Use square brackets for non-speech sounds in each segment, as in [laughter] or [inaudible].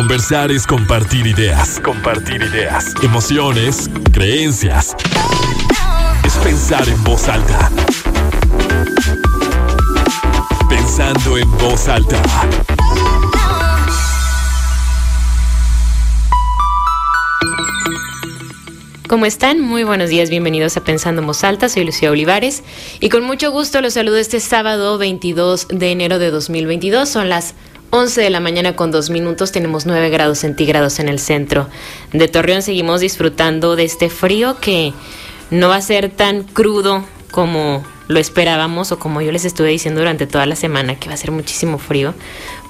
Conversar es compartir ideas. Compartir ideas. Emociones, creencias. Es pensar en voz alta. Pensando en voz alta. ¿Cómo están? Muy buenos días, bienvenidos a Pensando en Voz Alta, soy Lucía Olivares y con mucho gusto los saludo este sábado 22 de enero de 2022, son las 11 de la mañana con dos minutos, tenemos 9 grados centígrados en el centro de Torreón, seguimos disfrutando de este frío que no va a ser tan crudo como lo esperábamos o como yo les estuve diciendo durante toda la semana que va a ser muchísimo frío.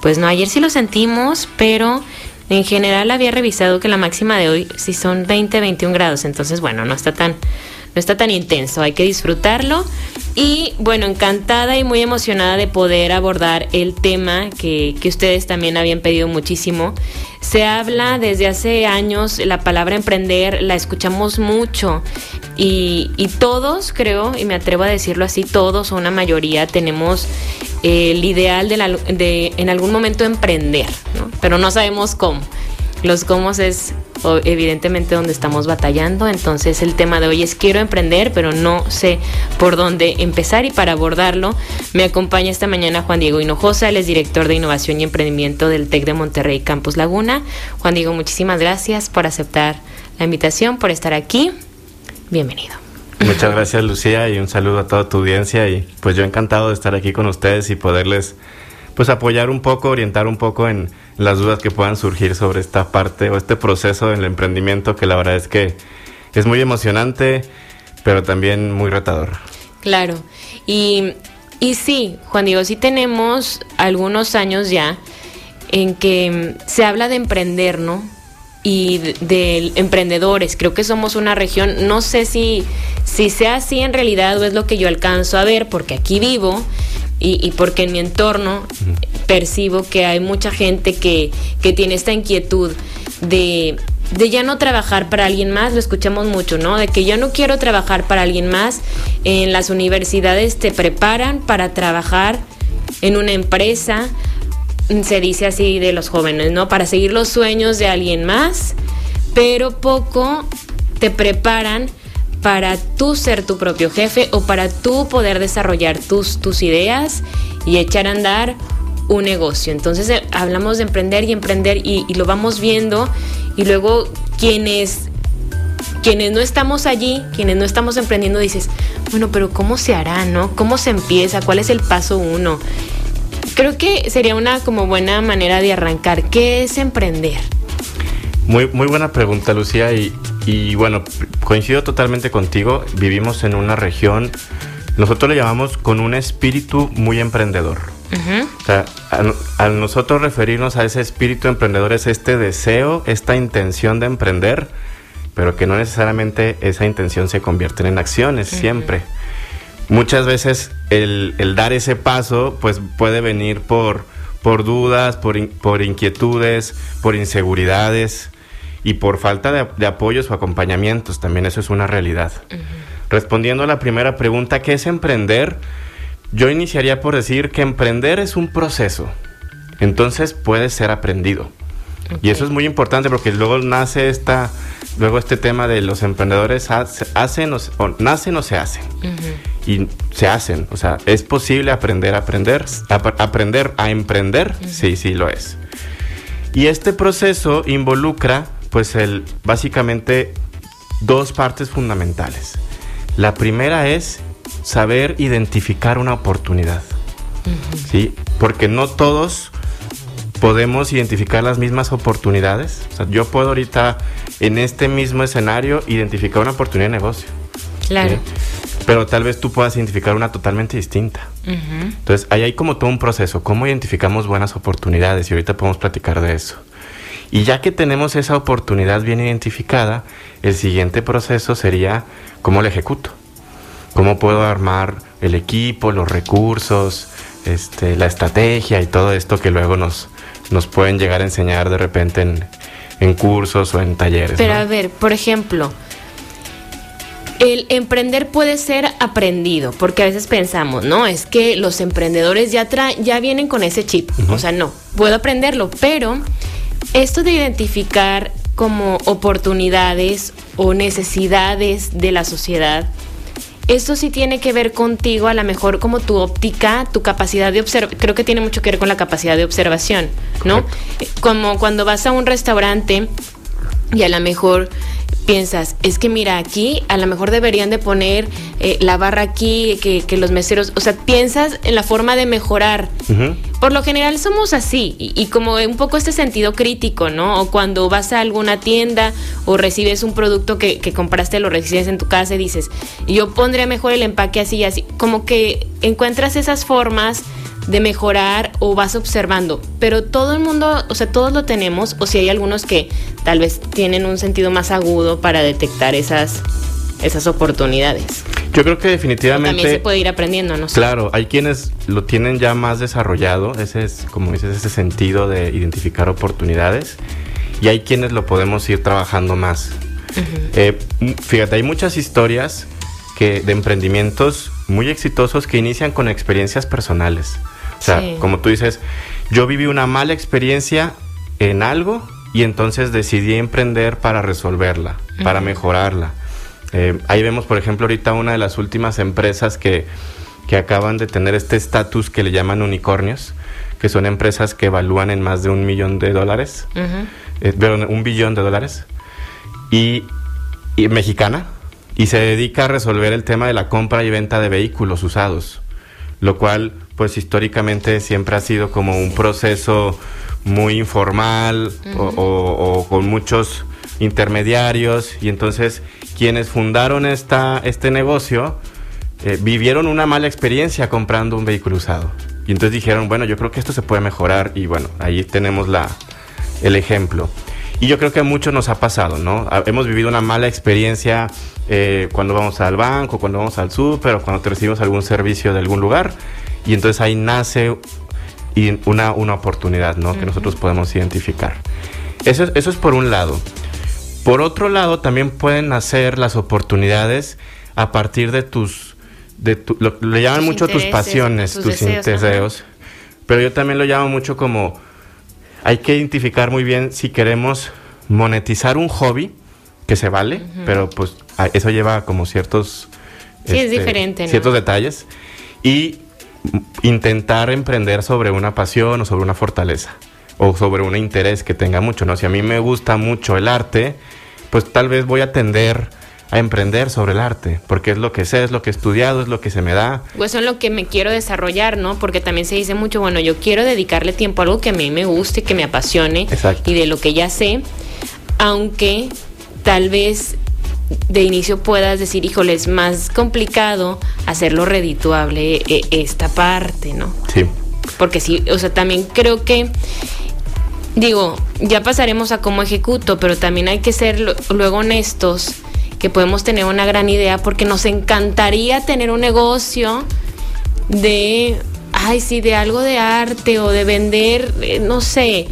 Pues no, ayer sí lo sentimos, pero en general había revisado que la máxima de hoy sí son 20, 21 grados, entonces bueno, no está tan, no está tan intenso, hay que disfrutarlo. Y bueno, encantada y muy emocionada de poder abordar el tema que, que, ustedes también habían pedido muchísimo. Se habla desde hace años, la palabra emprender la escuchamos mucho y, y todos, creo, y me atrevo a decirlo así, todos o una mayoría tenemos el ideal de, la, de en algún momento emprender, pero no sabemos cómo. Los cómo es evidentemente donde estamos batallando, entonces el tema de hoy es quiero emprender, pero no sé por dónde empezar y para abordarlo me acompaña esta mañana Juan Diego Hinojosa, él es director de innovación y emprendimiento del TEC de Monterrey Campus Laguna. Juan Diego, muchísimas gracias por aceptar la invitación, por estar aquí. Bienvenido. Muchas gracias Lucía y un saludo a toda tu audiencia y pues yo encantado de estar aquí con ustedes y poderles pues apoyar un poco, orientar un poco en las dudas que puedan surgir sobre esta parte o este proceso del emprendimiento que la verdad es que es muy emocionante pero también muy retador. Claro, y, y sí, Juan Diego, sí tenemos algunos años ya en que se habla de emprender, ¿no? Y de, de, emprendedores. Creo que somos una región, no sé si, si sea así en realidad o es lo que yo alcanzo a ver, porque aquí vivo y, y porque en mi entorno percibo que hay mucha gente que, que tiene esta inquietud de, de ya no trabajar para alguien más, lo escuchamos mucho, ¿no? De que yo no quiero trabajar para alguien más. En las universidades te preparan para trabajar en una empresa, se dice así de los jóvenes, ¿no? Para seguir los sueños de alguien más, pero poco te preparan para tú ser tu propio jefe o para tú poder desarrollar tus, tus ideas y echar a andar un negocio. Entonces eh, hablamos de emprender y emprender y, y, lo vamos viendo y luego quienes, quienes no estamos allí, quienes no estamos emprendiendo, dices, bueno, pero ¿cómo se hará, no? ¿Cómo se empieza? ¿Cuál es el paso uno? Creo que sería una como buena manera de arrancar. ¿Qué es emprender? Muy, muy buena pregunta, Lucía. Y, y, bueno, coincido totalmente contigo. Vivimos en una región, nosotros le llamamos con un espíritu muy emprendedor. Uh -huh. O sea, a, a, nosotros referirnos a ese espíritu emprendedor es este deseo, esta intención de emprender, pero que no necesariamente esa intención se convierte en acciones uh -huh. siempre muchas veces el, el, dar ese paso pues puede venir por, por dudas, por, in, por, inquietudes, por inseguridades y por falta de, de, apoyos o acompañamientos. También eso es una realidad. Uh -huh. Respondiendo a la primera pregunta, ¿qué es emprender? Yo iniciaría por decir que emprender es un proceso. Entonces puede ser aprendido. Okay. Y eso es muy importante porque luego nace esta, luego este tema de los emprendedores hacen o, o nacen o se hacen. Uh -huh y se hacen. O sea, ¿es posible aprender a aprender? A, aprender a emprender? Uh -huh. Sí, sí lo es. Y este proceso involucra, pues, el, básicamente dos partes fundamentales. La primera es saber identificar una oportunidad. Uh -huh. ¿Sí? Porque no todos podemos identificar las mismas oportunidades. O sea, yo puedo ahorita en este mismo escenario identificar una oportunidad de negocio. Claro. ¿sí? pero tal vez tú puedas identificar una totalmente distinta. Uh -huh. Entonces, ahí hay como todo un proceso, cómo identificamos buenas oportunidades y ahorita podemos platicar de eso. Y ya que tenemos esa oportunidad bien identificada, el siguiente proceso sería cómo la ejecuto. Cómo puedo armar el equipo, los recursos, este, la estrategia y todo esto que luego nos, nos pueden llegar a enseñar de repente en, en cursos o en talleres. Pero ¿no? a ver, por ejemplo, el emprender puede ser aprendido, porque a veces pensamos, no, es que los emprendedores ya, ya vienen con ese chip. Uh -huh. O sea, no, puedo aprenderlo, pero esto de identificar como oportunidades o necesidades de la sociedad, esto sí tiene que ver contigo, a lo mejor como tu óptica, tu capacidad de observar, creo que tiene mucho que ver con la capacidad de observación, ¿no? Como cuando vas a un restaurante y a lo mejor piensas, es que mira, aquí a lo mejor deberían de poner eh, la barra aquí, que, los meseros, o sea, piensas en la forma de mejorar. Por lo general somos así, y, como un poco este sentido crítico, ¿no? O cuando vas a alguna tienda o recibes un producto que, que compraste, lo recibes en tu casa y dices, yo pondría mejor el empaque así y así, como que encuentras esas formas de mejorar o vas observando, pero todo el mundo, o sea, todos lo tenemos, o si hay algunos que tal vez tienen un sentido más agudo para detectar esas, esas oportunidades. Yo creo que definitivamente... también se puede ir aprendiendo, ¿no? Claro, hay quienes lo tienen ya más desarrollado, ese es, como dices, ese sentido de identificar oportunidades, y hay quienes lo podemos ir trabajando más. Eh, fíjate, hay muchas historias que, de emprendimientos muy exitosos que inician con experiencias personales. O sea, como tú dices, yo viví una mala experiencia en algo y entonces decidí emprender para resolverla, para mejorarla. Eh, ahí vemos, por ejemplo, ahorita una de las últimas empresas que, que acaban de tener este estatus que le llaman unicornios, que son empresas que evalúan en más de un millón de dólares, eh, un billón de dólares, y, y mexicana, y se dedica a resolver el tema de la compra y venta de vehículos usados, lo cual pues históricamente siempre ha sido como un proceso muy informal o, con muchos intermediarios y entonces quienes fundaron esta, este negocio eh, vivieron una mala experiencia comprando un vehículo usado. Y entonces dijeron, bueno, yo creo que esto se puede mejorar y bueno, ahí tenemos la, el ejemplo. Y yo creo que a muchos nos ha pasado, ¿no? Hemos vivido una mala experiencia eh, cuando vamos al banco, cuando vamos al súper o cuando recibimos algún servicio de algún lugar y entonces ahí nace una, una oportunidad ¿no? que nosotros podemos identificar. Eso, eso es por un lado. Por otro lado, también pueden nacer las oportunidades a partir de tus... De lo, le llaman mucho tus pasiones, tus, deseos, pero yo también lo llamo mucho como... Hay que identificar muy bien si queremos monetizar un hobby, que se vale, pero pues eso lleva como ciertos... Sí, es este, diferente. Ciertos detalles. Y intentar emprender sobre una pasión o sobre una fortaleza o sobre un interés que tenga mucho, ¿no? Si a mí me gusta mucho el arte, pues tal vez voy a tender a emprender sobre el arte, porque es lo que sé, es lo que he estudiado, es lo que se me da. Pues es lo que me quiero desarrollar, ¿no? Porque también se dice mucho, bueno, yo quiero dedicarle tiempo a algo que a mí me guste, que me apasione y de lo que ya sé, aunque tal vez de inicio puedas decir, híjole, es más complicado hacerlo redituable eh, esta parte, ¿no? Sí. Porque sí, o sea, también creo que, digo, ya pasaremos a cómo ejecuto, pero también hay que ser luego honestos, que podemos tener una gran idea, porque nos encantaría tener un negocio de, ay, sí, de algo de arte o de vender, eh, no sé,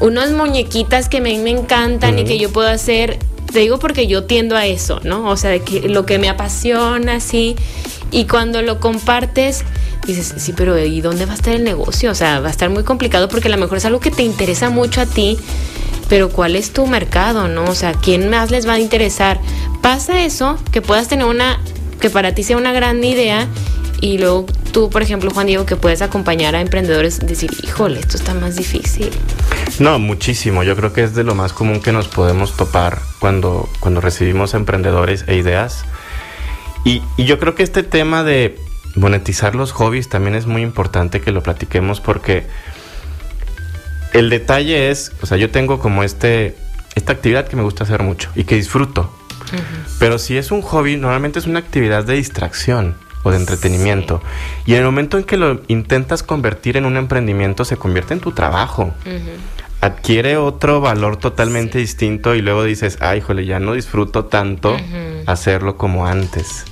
unas muñequitas que me, me encantan y que yo puedo hacer te digo porque yo tiendo a eso, ¿no? O sea, de que lo que me apasiona, sí. Y cuando lo compartes, dices, sí, pero ¿y dónde va a estar el negocio? O sea, va a estar muy complicado porque a lo mejor es algo que te interesa mucho a ti, pero ¿cuál es tu mercado, no? O sea, ¿quién más les va a interesar? Pasa eso, que puedas tener una, que para ti sea una gran idea y luego tú, por ejemplo, Juan Diego, que puedes acompañar a emprendedores, decir, híjole, esto está más difícil. No, muchísimo. Yo creo que es de lo más común que nos podemos topar cuando, cuando recibimos emprendedores e ideas. Y, yo creo que este tema de monetizar los hobbies también es muy importante que lo platiquemos porque el detalle es, o sea, yo tengo como este, esta actividad que me gusta hacer mucho y que disfruto. Pero si es un hobby, normalmente es una actividad de distracción o de entretenimiento. Y en el momento en que lo intentas convertir en un emprendimiento, se convierte en tu trabajo adquiere otro valor totalmente distinto y luego dices, ay, híjole, ya no disfruto tanto hacerlo como antes.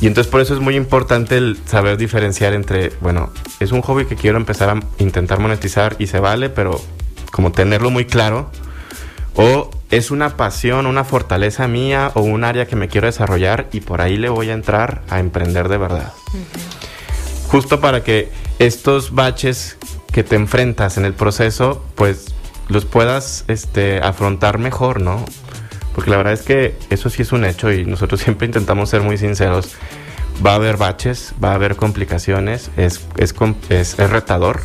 Y entonces por eso es muy importante el saber diferenciar entre, bueno, es un hobby que quiero empezar a intentar monetizar y se vale, pero como tenerlo muy claro, o es una pasión, una fortaleza mía o un área que me quiero desarrollar y por ahí le voy a entrar a emprender de verdad. Justo para que estos baches que te enfrentas en el proceso, pues los puedas este, afrontar mejor, ¿no? Porque la verdad es que eso sí es un hecho y nosotros [laughs] siempre intentamos ser muy sinceros. Va a haber baches, va a haber complicaciones, es, es, es, retador,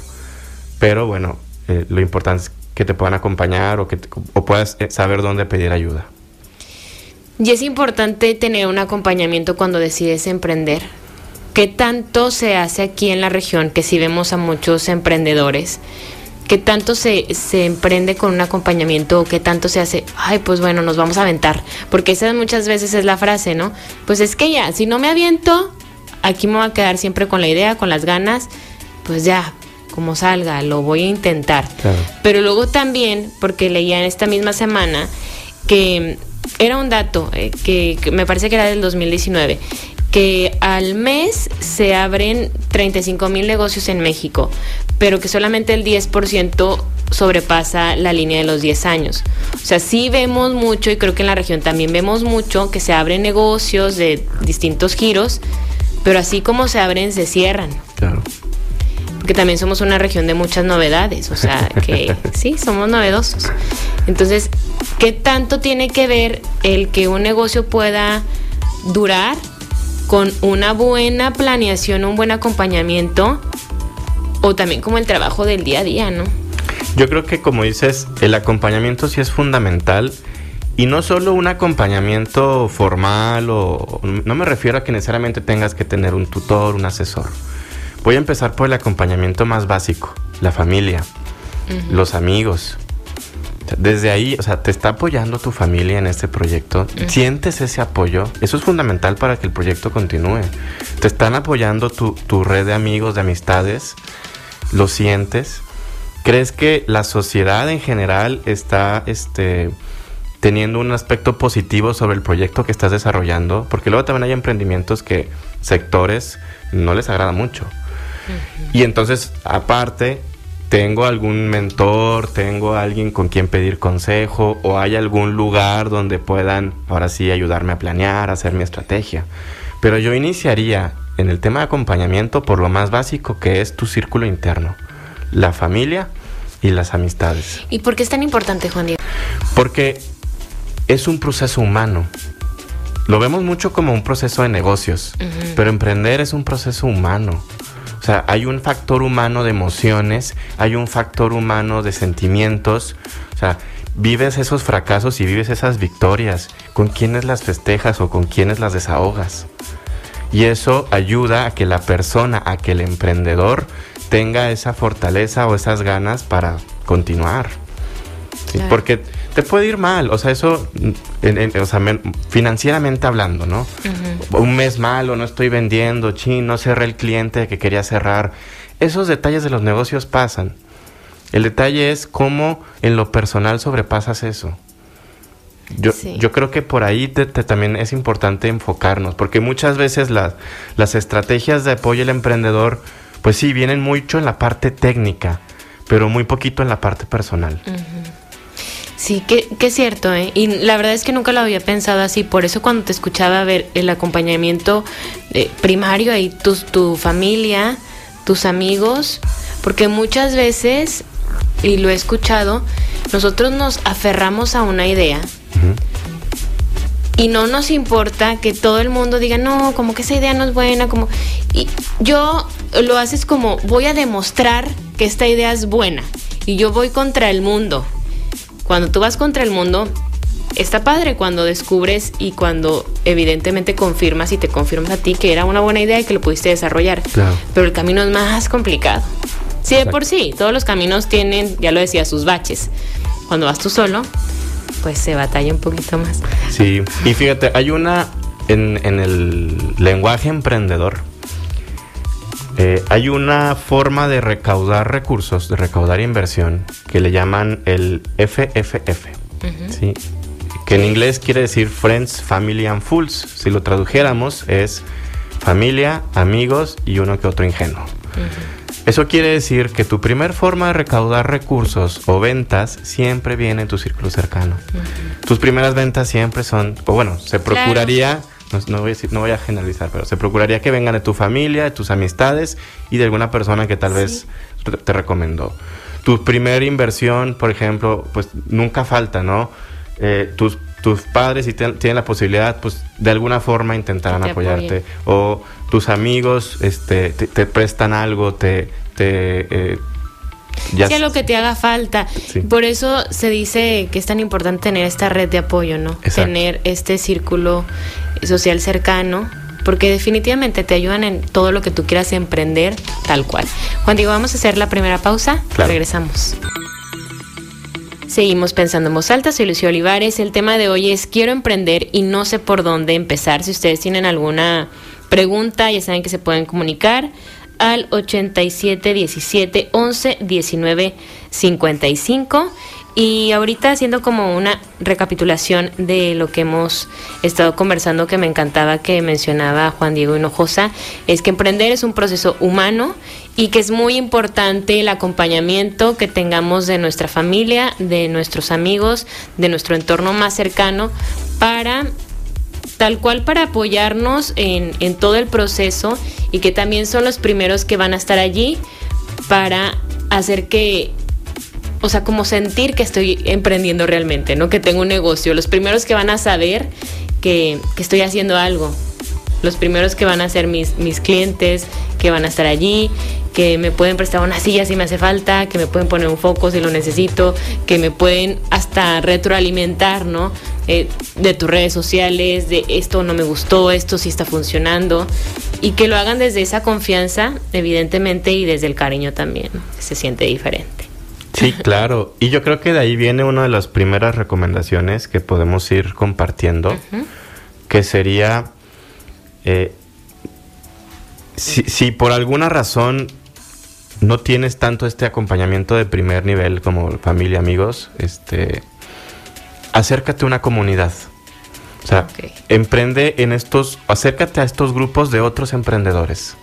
pero bueno, eh, lo importante es que te puedan acompañar o que o puedas eh, saber dónde pedir ayuda. Y es importante tener un acompañamiento cuando decides emprender. ¿Qué tanto se hace aquí en la región? Que si vemos a muchos emprendedores ¿Qué tanto se, se emprende con un acompañamiento o qué tanto se hace, ay, pues bueno, nos vamos a aventar? Porque esa muchas veces es la frase, ¿no? Pues es que ya, si no me aviento, aquí me voy a quedar siempre con la idea, con las ganas, pues ya, como salga, lo voy a intentar. Pero luego también, porque leía en esta misma semana que era un dato eh, que, que, me parece que era del 2019, que al mes se abren 35 mil negocios en México, pero que solamente el 10% sobrepasa la línea de los 10 años. O sea, sí vemos mucho y creo que en la región también vemos mucho que se abren negocios de distintos giros, pero así como se abren, se cierran. Claro. Porque también somos una región de muchas novedades, o sea, que [laughs] sí, somos novedosos. Entonces, ¿qué tanto tiene que ver el que un negocio pueda durar con una buena planeación, un buen acompañamiento o también como el trabajo del día a día, ¿no? Yo creo que como dices, el acompañamiento sí es fundamental y no solo un acompañamiento formal o no me refiero a que necesariamente tengas que tener un tutor, un asesor. Voy a empezar por el acompañamiento más básico, la familia, los amigos, desde ahí, o sea, te está apoyando tu familia en este proyecto. Sientes ese apoyo. Eso es fundamental para que el proyecto continúe. Te están apoyando tu, tu red de amigos, de amistades. Lo sientes. ¿Crees que la sociedad en general está este, teniendo un aspecto positivo sobre el proyecto que estás desarrollando? Porque luego también hay emprendimientos que sectores no les agrada mucho. Y entonces, aparte, tengo algún mentor, tengo alguien con quien pedir consejo o hay algún lugar donde puedan ahora sí ayudarme a planear, a hacer mi estrategia. Pero yo iniciaría en el tema de acompañamiento por lo más básico que es tu círculo interno, la familia y las amistades. ¿Y por qué es tan importante, Juan Diego? Porque es un proceso humano. Lo vemos mucho como un proceso de negocios, pero emprender es un proceso humano. O sea, hay un factor humano de emociones, hay un factor humano de sentimientos. O sea, vives esos fracasos y vives esas victorias. ¿Con quiénes las festejas o con quiénes las desahogas? Y eso ayuda a que la persona, a que el emprendedor tenga esa fortaleza o esas ganas para continuar. Porque te puede ir mal, o sea, eso, o sea, financieramente hablando, ¿no? Un mes malo, no estoy vendiendo, chin, no cerré el cliente que quería cerrar. Esos detalles de los negocios pasan. El detalle es cómo en lo personal sobrepasas eso. Yo, yo creo que por ahí también es importante enfocarnos, porque muchas veces las estrategias de apoyo al emprendedor, pues sí, vienen mucho en la parte técnica, pero muy poquito en la parte personal. Sí, que, es cierto, ¿eh? Y la verdad es que nunca lo había pensado así. Por eso cuando te escuchaba ver el acompañamiento eh, primario ahí, tu, tu familia, tus amigos, porque muchas veces, y lo he escuchado, nosotros nos aferramos a una idea. Y no nos importa que todo el mundo diga, no, como que esa idea no es buena, como... Y yo lo haces como, voy a demostrar que esta idea es buena. Y yo voy contra el mundo cuando tú vas contra el mundo, está padre cuando descubres y cuando evidentemente confirmas y te confirmas a ti que era una buena idea y que lo pudiste desarrollar. Pero el camino es más complicado. Sí, de por sí, todos los caminos tienen, ya lo decía, sus baches. Cuando vas tú solo, pues se batalla un poquito más. Sí, y fíjate, hay una en, en el lenguaje emprendedor, eh, hay una forma de recaudar recursos, de recaudar inversión, que le llaman el FFF, ¿sí? que en inglés quiere decir Friends, Family and Fools. Si lo tradujéramos es familia, amigos y uno que otro ingenuo. Eso quiere decir que tu primer forma de recaudar recursos o ventas siempre viene en tu círculo cercano. Tus primeras ventas siempre son, o bueno, se procuraría no, voy a decir, no voy a generalizar, pero se procuraría que vengan de tu familia, de tus amistades y de alguna persona que tal vez te recomendó. tu primera inversión, por ejemplo, pues nunca falta, ¿no? Eh, tus, tus padres, si tienen la posibilidad, pues de alguna forma intentarán apoyarte. O tus amigos este, te, prestan algo, te... te eh, ya sea lo que te haga falta. Por eso se dice que es tan importante tener esta red de apoyo, ¿no? Tener este círculo social cercano porque definitivamente te ayudan en todo lo que tú quieras emprender, tal cual. Juan Diego, vamos a hacer la primera pausa. Regresamos. Seguimos pensando en voz alta, soy Lucio Olivares. El tema de hoy es quiero emprender y no sé por dónde empezar. Si ustedes tienen alguna pregunta, ya saben que se pueden comunicar al 87 17 11 19 55 y ahorita haciendo como una recapitulación de lo que hemos estado conversando que me encantaba que mencionaba Juan Diego Hinojosa, es que emprender es un proceso humano y que es muy importante el acompañamiento que tengamos de nuestra familia, de nuestros amigos, de nuestro entorno más cercano para tal cual para apoyarnos en, en todo el proceso y que también son los primeros que van a estar allí para hacer que o sea, como sentir que estoy emprendiendo realmente, ¿no? Que tengo un negocio. Los primeros que van a saber que, estoy haciendo algo. Los primeros que van a ser mis, mis clientes, que van a estar allí, que me pueden prestar una silla si me hace falta, que me pueden poner un foco si lo necesito, que me pueden hasta retroalimentar, ¿no? Eh, de tus redes sociales, de esto no me gustó, esto sí está funcionando, y que lo hagan desde esa confianza, evidentemente, y desde el cariño también, se siente diferente. Sí, [laughs] claro. Y yo creo que de ahí viene una de las primeras recomendaciones que podemos ir compartiendo, que sería, eh, si, por alguna razón no tienes tanto este acompañamiento de primer nivel como familia, amigos, este, acércate a una comunidad. O sea, emprende en estos, acércate a estos grupos de otros emprendedores.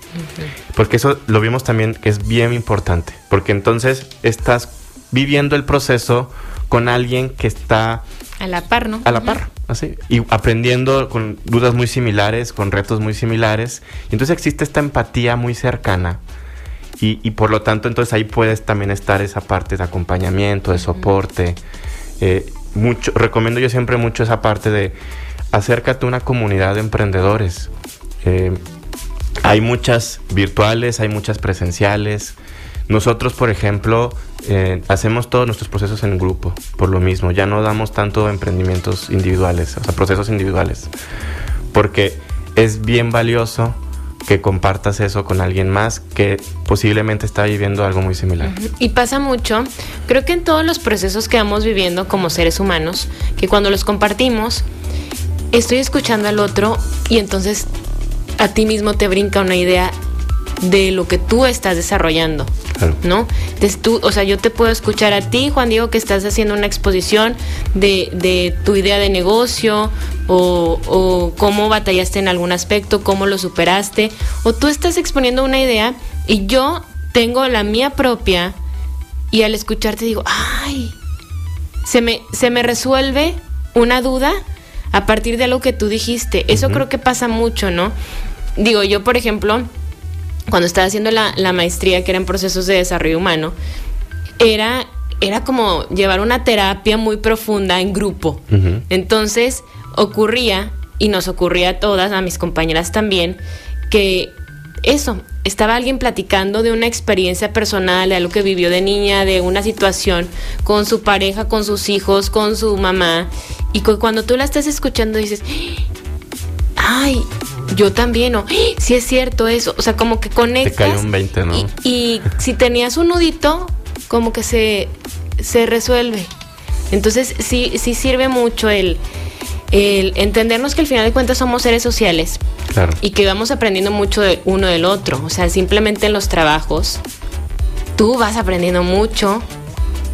Porque eso lo vimos también que es bien importante. Porque entonces estás viviendo el proceso con alguien que está a la par, ¿no? A la par, así. Y aprendiendo con dudas muy similares, con retos muy similares. Y entonces existe esta empatía muy cercana. Y, por lo tanto, entonces ahí puedes también estar esa parte de acompañamiento, de soporte. Eh, mucho, recomiendo yo siempre mucho esa parte de acércate a una comunidad de emprendedores. Eh, hay muchas virtuales, hay muchas presenciales. Nosotros, por ejemplo, eh, hacemos todos nuestros procesos en grupo, por lo mismo. Ya no damos tanto emprendimientos individuales, o sea, procesos individuales. Porque es bien valioso que compartas eso con alguien más que posiblemente está viviendo algo muy similar. Y pasa mucho, creo que en todos los procesos que vamos viviendo como seres humanos, que cuando los compartimos, estoy escuchando al otro y entonces a ti mismo te brinca una idea de lo que tú estás desarrollando. ¿No? Entonces tú, o sea, yo te puedo escuchar a ti, Juan Diego, que estás haciendo una exposición de, tu idea de negocio o, o, cómo batallaste en algún aspecto, cómo lo superaste, o tú estás exponiendo una idea y yo tengo la mía propia y al escucharte digo, ay, se me, se me resuelve una duda a partir de algo que tú dijiste. Eso creo que pasa mucho, ¿no? Digo, yo, por ejemplo, cuando estaba haciendo la, maestría, que era en procesos de desarrollo humano, era, era como llevar una terapia muy profunda en grupo. Entonces, ocurría, y nos ocurría a todas, a mis compañeras también, que eso, estaba alguien platicando de una experiencia personal, de algo que vivió de niña, de una situación con su pareja, con sus hijos, con su mamá, y cuando tú la estás escuchando dices, ay, yo también, o sí si es cierto eso, o sea, como que conectas. Te cae un 20, ¿no? Y, si tenías un nudito, como que se, se resuelve. Entonces sí, sí sirve mucho el, el entendernos que al final de cuentas somos seres sociales. Claro. Y que vamos aprendiendo mucho de uno del otro. O sea, simplemente en los trabajos, tú vas aprendiendo mucho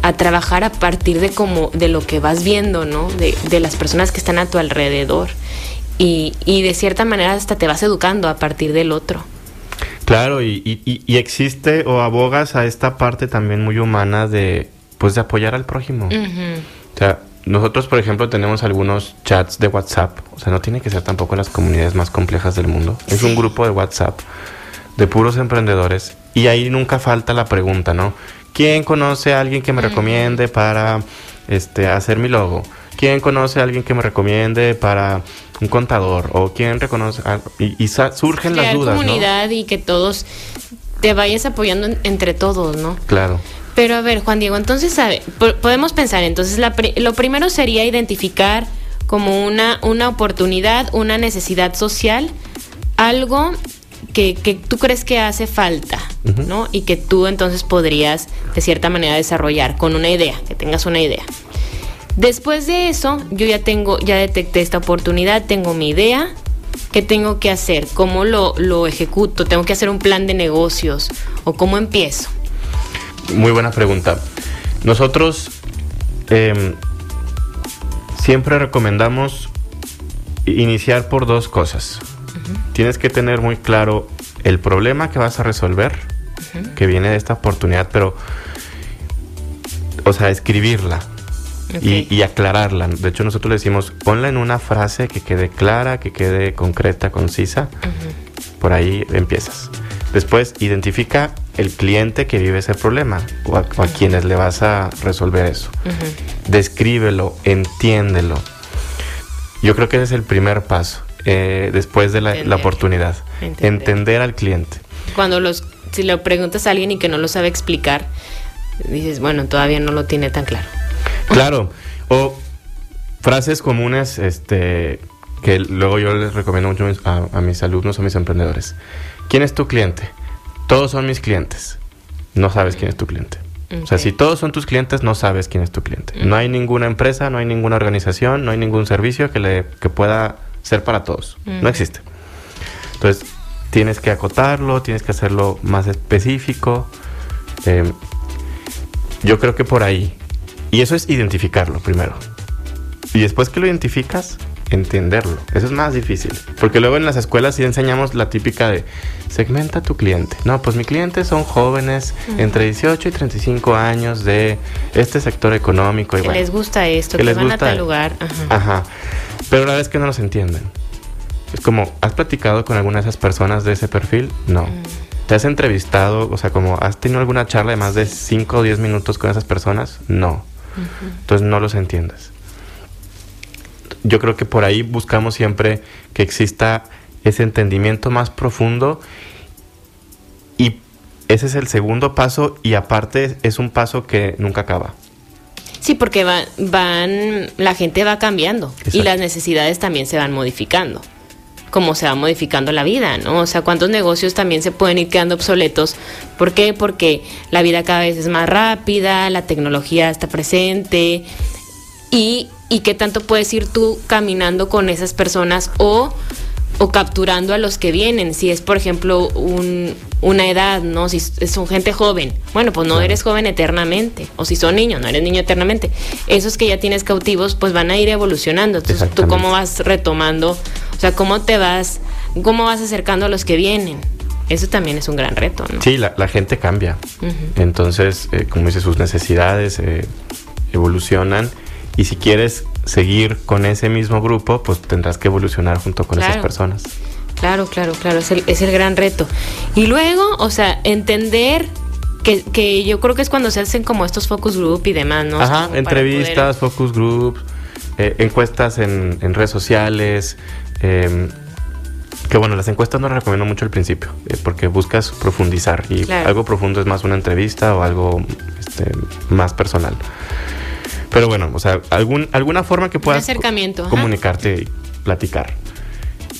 a trabajar a partir de como de lo que vas viendo, ¿no? De, de las personas que están a tu alrededor y, y de cierta manera hasta te vas educando a partir del otro. Claro, y, y, existe o abogas a esta parte también muy humana de, pues, de apoyar al prójimo. O sea, nosotros, por ejemplo, tenemos algunos chats de WhatsApp. O sea, no tiene que ser tampoco las comunidades más complejas del mundo. Es un grupo de WhatsApp de puros emprendedores. Y ahí nunca falta la pregunta, ¿no? ¿Quién conoce a alguien que me recomiende para este, hacer mi logo? ¿Quién conoce a alguien que me recomiende para un contador? ¿O quién reconoce? y, y surgen las dudas. comunidad y que todos te vayas apoyando entre todos, ¿no? Claro. Pero a ver, Juan Diego, entonces, ¿sabe? podemos pensar, entonces, lo primero sería identificar como una, una oportunidad, una necesidad social, algo que, que, tú crees que hace falta, ¿no? Y que tú entonces podrías, de cierta manera, desarrollar con una idea, que tengas una idea. Después de eso, yo ya tengo, ya detecté esta oportunidad, tengo mi idea, ¿qué tengo que hacer? ¿Cómo lo, lo ejecuto? ¿Tengo que hacer un plan de negocios? ¿O cómo empiezo? Muy buena pregunta. Nosotros em, siempre recomendamos iniciar por dos cosas. Tienes que tener muy claro el problema que vas a resolver, que viene de esta oportunidad, pero, o sea, escribirla y, aclararla. De hecho, nosotros le decimos, ponla en una frase que quede clara, que quede concreta, concisa. Por ahí empiezas. Después, identifica el cliente que vive ese problema o a, quienes le vas a resolver eso. Descríbelo, entiéndelo. Yo creo que ese es el primer paso eh, después de la, oportunidad. Entender. al cliente. Cuando los, si le preguntas a alguien y que no lo sabe explicar, dices, bueno, todavía no lo tiene tan claro. Claro. O frases comunes, este, que luego yo les recomiendo mucho a, a mis alumnos o mis emprendedores. ¿Quién es tu cliente? Todos son mis clientes. No sabes quién es tu cliente. O sea, si todos son tus clientes, no sabes quién es tu cliente. No hay ninguna empresa, no hay ninguna organización, no hay ningún servicio que, le, que pueda ser para todos. No existe. Entonces, tienes que acotarlo, tienes que hacerlo más específico. Em, yo creo que por ahí. Y eso es identificarlo primero. Y después que lo identificas, entenderlo. Eso es más difícil. Porque luego en las escuelas sí enseñamos la típica de segmenta tu cliente. No, pues mi cliente son jóvenes entre 18 y 35 años de este sector económico. Y que les gusta esto, que, les van a tal lugar. Ajá. Pero la vez que no los entienden. Es como, ¿has platicado con alguna de esas personas de ese perfil? No. Mm. ¿Te has entrevistado, o sea, como has tenido alguna charla de más de 5 o 10 minutos con esas personas? No. Entonces no los entiendes yo creo que por ahí buscamos siempre que exista ese entendimiento más profundo y ese es el segundo paso y aparte es un paso que nunca acaba. Sí, porque van, van la gente va cambiando y las necesidades también se van modificando como se va modificando la vida, ¿no? O sea, cuántos negocios también se pueden ir quedando obsoletos. ¿Por qué? Porque la vida cada vez es más rápida, la tecnología está presente y y qué tanto puedes ir tú caminando con esas personas o, o capturando a los que vienen. Si es, por ejemplo, un, una edad, ¿no? Si son gente joven, bueno, pues no eres joven eternamente. O si son niños, no eres niño eternamente. Esos que ya tienes cautivos, pues van a ir evolucionando. Entonces, tú cómo vas retomando, o sea, cómo te vas, cómo vas acercando a los que vienen. Eso también es un gran reto, ¿no? Sí, la, la gente cambia. Entonces, eh, como dice, sus necesidades eh, evolucionan y si quieres seguir con ese mismo grupo, pues tendrás que evolucionar junto con esas personas. Claro, claro, claro, es el, es el gran reto. Y luego, o sea, entender que, que, yo creo que es cuando se hacen como estos focus group y demás, ¿no? Ajá, entrevistas, focus groups, eh, encuestas en, en, redes sociales. Eh, que bueno, las encuestas no las recomiendo mucho al principio, eh, porque buscas profundizar y algo profundo es más una entrevista o algo este, más personal. Pero bueno, o sea, algún, alguna forma que puedas comunicarte y platicar.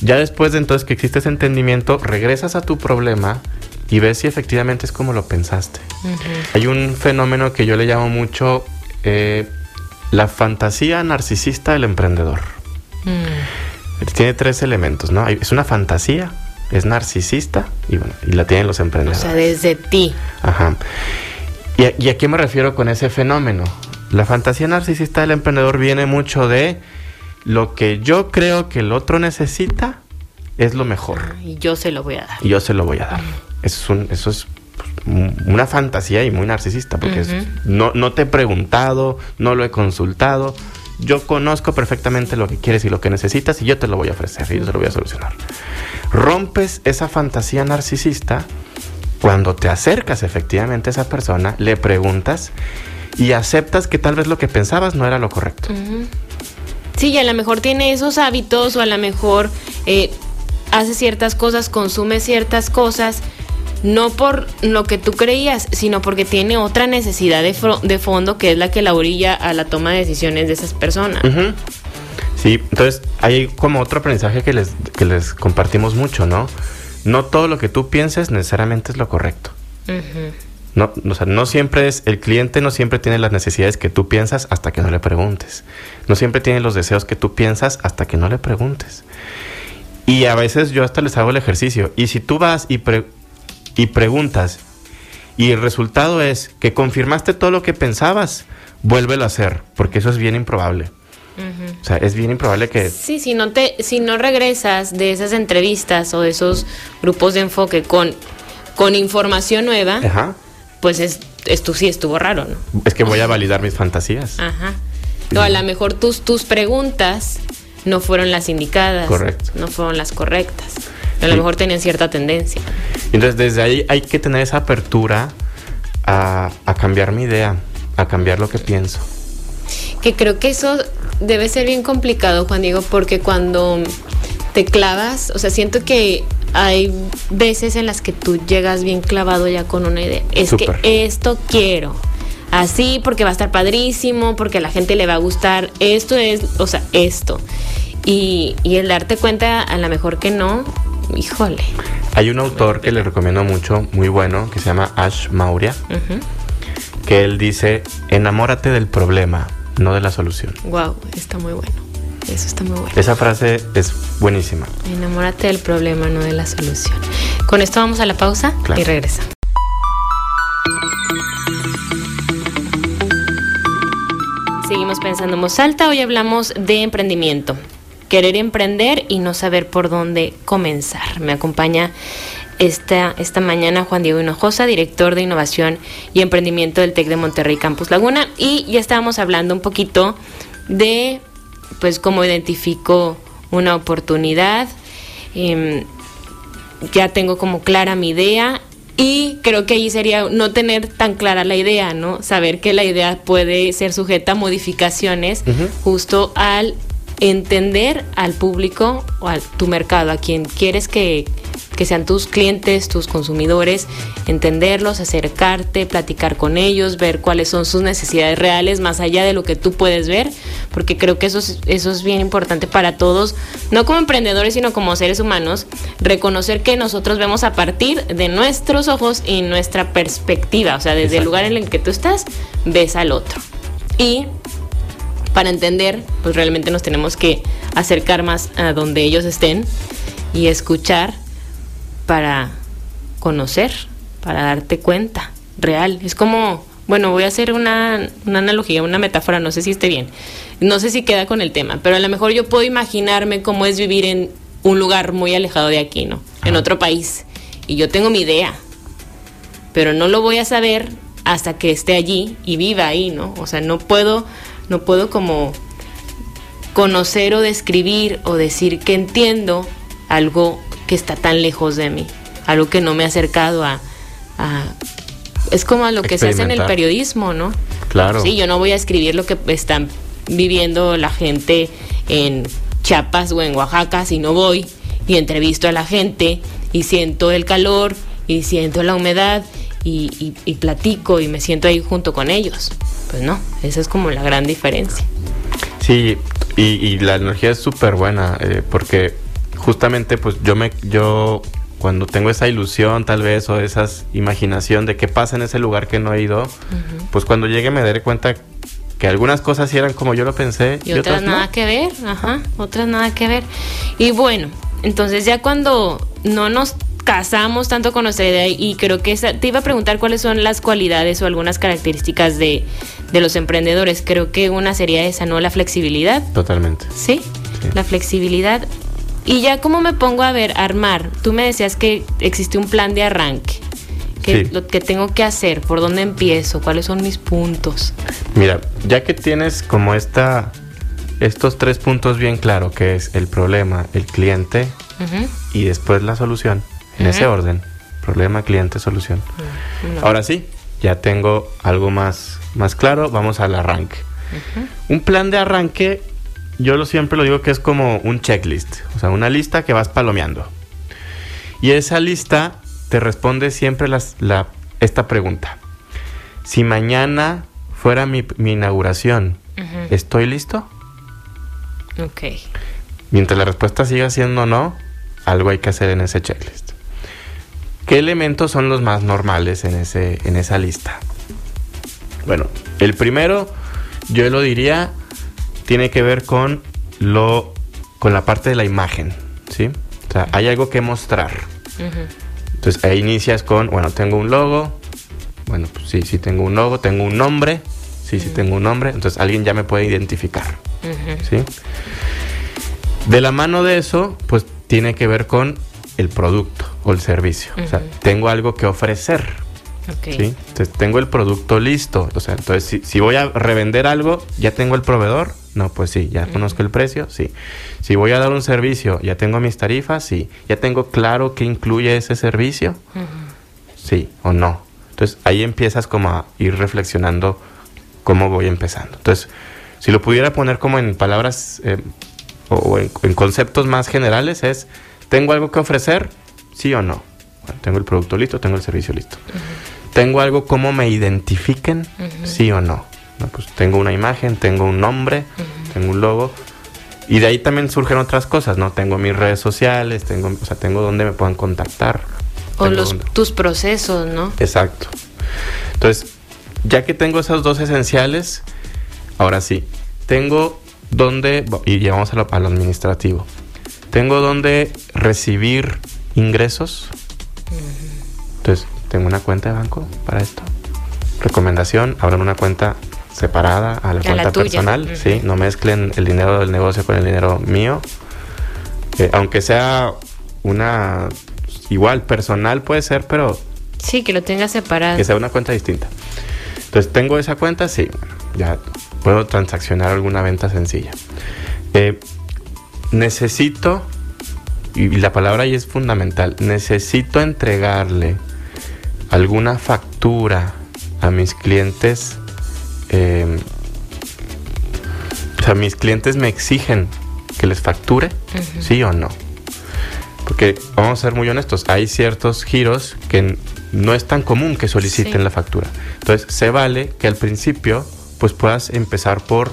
Ya después de entonces que existe ese entendimiento, regresas a tu problema y ves si efectivamente es como lo pensaste. Hay un fenómeno que yo le llamo mucho eh, la fantasía narcisista del emprendedor. Mm. Tiene tres elementos, ¿no? Es una fantasía, es narcisista y bueno, y la tienen los emprendedores. O sea, desde ti. Ajá. ¿Y a qué me refiero con ese fenómeno? La fantasía narcisista del emprendedor viene mucho de lo que yo creo que el otro necesita es lo mejor. Y yo se lo voy a dar. Y yo se lo voy a dar. Eso es, eso es pues, una fantasía y muy narcisista, porque no, no te he preguntado, no lo he consultado. Yo conozco perfectamente lo que quieres y lo que necesitas y yo te lo voy a ofrecer y yo te lo voy a solucionar. Rompes esa fantasía narcisista cuando te acercas efectivamente a esa persona, le preguntas y aceptas que tal vez lo que pensabas no era lo correcto. Sí, y a lo mejor tiene esos hábitos o a lo mejor eh, hace ciertas cosas, consume ciertas cosas, no por lo que tú creías, sino porque tiene otra necesidad de, de fondo que es la que la orilla a la toma de decisiones de esas personas. Sí, entonces hay como otro aprendizaje que les, que les compartimos mucho, ¿no? No todo lo que tú pienses necesariamente es lo correcto. No, o sea, no siempre es, el cliente no siempre tiene las necesidades que tú piensas hasta que no le preguntes. No siempre tiene los deseos que tú piensas hasta que no le preguntes. Y a veces yo hasta les hago el ejercicio. Y si tú vas y, y preguntas y el resultado es que confirmaste todo lo que pensabas, vuélvelo a hacer, porque eso es bien improbable. O sea, es bien improbable que... Sí, si no, te, si no regresas de esas entrevistas o de esos grupos de enfoque con, con información nueva, Ajá pues es, esto sí estuvo raro, ¿no? Es que voy a validar mis fantasías. Ajá. No, a lo mejor tus, tus preguntas no fueron las indicadas. Correcto. No fueron las correctas. A lo mejor tenían cierta tendencia. Entonces, desde ahí hay que tener esa apertura a, a cambiar mi idea, a cambiar lo que pienso. Que creo que eso debe ser bien complicado, Juan Diego, porque cuando te clavas, o sea, siento que hay veces en las que tú llegas bien clavado ya con una idea. Es que esto quiero. Así, porque va a estar padrísimo, porque a la gente le va a gustar. Esto es, o sea, esto. Y, el darte cuenta, a lo mejor que no, híjole. Hay un autor que le recomiendo mucho, muy bueno, que se llama Ash Maurya, que él dice, enamórate del problema, no de la solución. Wow, está muy bueno. Eso está muy bueno. Esa frase es buenísima. Enamórate del problema, no de la solución. Con esto vamos a la pausa y regresa. Seguimos pensando en voz alta. Hoy hablamos de emprendimiento. Querer emprender y no saber por dónde comenzar. Me acompaña esta, esta mañana Juan Diego Hinojosa, director de innovación y emprendimiento del TEC de Monterrey Campus Laguna. Y ya estábamos hablando un poquito de pues cómo identifico una oportunidad. Em, ya tengo como clara mi idea y creo que ahí sería no tener tan clara la idea, ¿no? Saber que la idea puede ser sujeta a modificaciones justo al entender al público o a tu mercado, a quien quieres que, que sean tus clientes, tus consumidores, entenderlos, acercarte, platicar con ellos, ver cuáles son sus necesidades reales más allá de lo que tú puedes ver, porque creo que eso es, eso es bien importante para todos, no como emprendedores, sino como seres humanos, reconocer que nosotros vemos a partir de nuestros ojos y nuestra perspectiva, o sea, desde el lugar en el que tú estás, ves al otro. Y para entender, pues realmente nos tenemos que acercar más a donde ellos estén y escuchar para conocer, para darte cuenta, real. Es como, bueno, voy a hacer una, analogía, una metáfora, no sé si esté bien, no sé si queda con el tema, pero a lo mejor yo puedo imaginarme cómo es vivir en un lugar muy alejado de aquí, ¿no? En otro país. Y yo tengo mi idea, pero no lo voy a saber hasta que esté allí y viva ahí, ¿no? O sea, no puedo, no puedo como conocer o describir o decir que entiendo algo que está tan lejos de mí, algo que no me ha acercado a... es como a lo que se hace en el periodismo, ¿no? Claro. Sí, yo no voy a escribir lo que están viviendo la gente en Chiapas o en Oaxaca si no voy y entrevisto a la gente y siento el calor y siento la humedad y, platico y me siento ahí junto con ellos. Pues no, esa es como la gran diferencia. Sí, y, la energía es súper buena eh, porque justamente pues yo me yo cuando tengo esa ilusión tal vez o esa imaginación de qué pasa en ese lugar que no he ido, pues cuando llegue me daré cuenta que algunas cosas sí eran como yo lo pensé y, otras, nada que ver, ajá, otras nada que ver. Y bueno, entonces ya cuando no nos casamos tanto con nuestra idea y creo que te iba a preguntar cuáles son las cualidades o algunas características de, de los emprendedores. Creo que una sería esa, ¿no? La flexibilidad. Totalmente. ¿Sí? sí. La flexibilidad y ya como me pongo a ver, armar, tú me decías que existe un plan de arranque. Que, Lo que tengo que hacer, por dónde empiezo, cuáles son mis puntos. Mira, ya que tienes como esta, estos tres puntos bien claros, que es el problema, el cliente y después la solución, en ese orden, Problema, cliente, solución. Mm, no. Ahora sí, ya tengo algo más, más claro. Vamos al arranque. Un plan de arranque, yo lo siempre lo digo que es como un checklist, o sea, una lista que vas palomeando. Y esa lista te responde siempre las- la- esta pregunta. Si mañana fuera mi, mi inauguración. ¿estoy listo? Ok. Mientras la respuesta siga siendo no, algo hay que hacer en ese checklist. ¿Qué elementos son los más normales en, ese, en esa lista? Bueno, el primero, yo lo diría, tiene que ver con lo con la parte de la imagen, ¿sí? O sea, hay algo que mostrar. Entonces ahí inicias con, bueno, tengo un logo. Bueno, pues sí, sí tengo un logo, tengo un nombre. Sí, sí tengo un nombre. Entonces alguien ya me puede identificar. ¿sí? De la mano de eso, pues tiene que ver con el producto o el servicio. O sea, tengo algo que ofrecer. Ok. ¿sí? Entonces tengo el producto listo. O sea, entonces si, si voy a revender algo, ¿ya tengo el proveedor? No, pues sí, ya conozco el precio, sí. Si voy a dar un servicio, ¿ya tengo mis tarifas? Sí. ¿Ya tengo claro qué incluye ese servicio? Ujú. Sí o no. Entonces ahí empiezas como a ir reflexionando cómo voy empezando. Entonces, si lo pudiera poner como en palabras eh, o, en, en conceptos más generales es, ¿tengo algo que ofrecer? Sí o no. Bueno, tengo el producto listo, tengo el servicio listo. ¿Tengo algo como me identifiquen? Sí o no. No, pues tengo una imagen, tengo un nombre, tengo un logo. Y de ahí también surgen otras cosas, ¿no? Tengo mis redes sociales, tengo, o sea, tengo donde me puedan contactar. O los, tus procesos, ¿no? Exacto. Entonces, ya que tengo esos dos esenciales, ahora sí, tengo donde, y ya vamos a lo, a lo administrativo, tengo donde recibir ingresos. Entonces, tengo una cuenta de banco para esto. Recomendación, abran una cuenta separada a la A cuenta la personal. ¿sí? No mezclen el dinero del negocio con el dinero mío. Eh, aunque sea una igual personal puede ser, pero Sí, que lo tengas separado. que sea una cuenta distinta. Entonces, tengo esa cuenta, sí, ya puedo transaccionar alguna venta sencilla. Eh, necesito, y la palabra ahí es fundamental, necesito entregarle alguna factura a mis clientes. eh, o sea, mis clientes me exigen que les facture, sí o no. Porque vamos a ser muy honestos, hay ciertos giros que no es tan común que soliciten Sí. la factura. Entonces, se vale que al principio pues puedas empezar por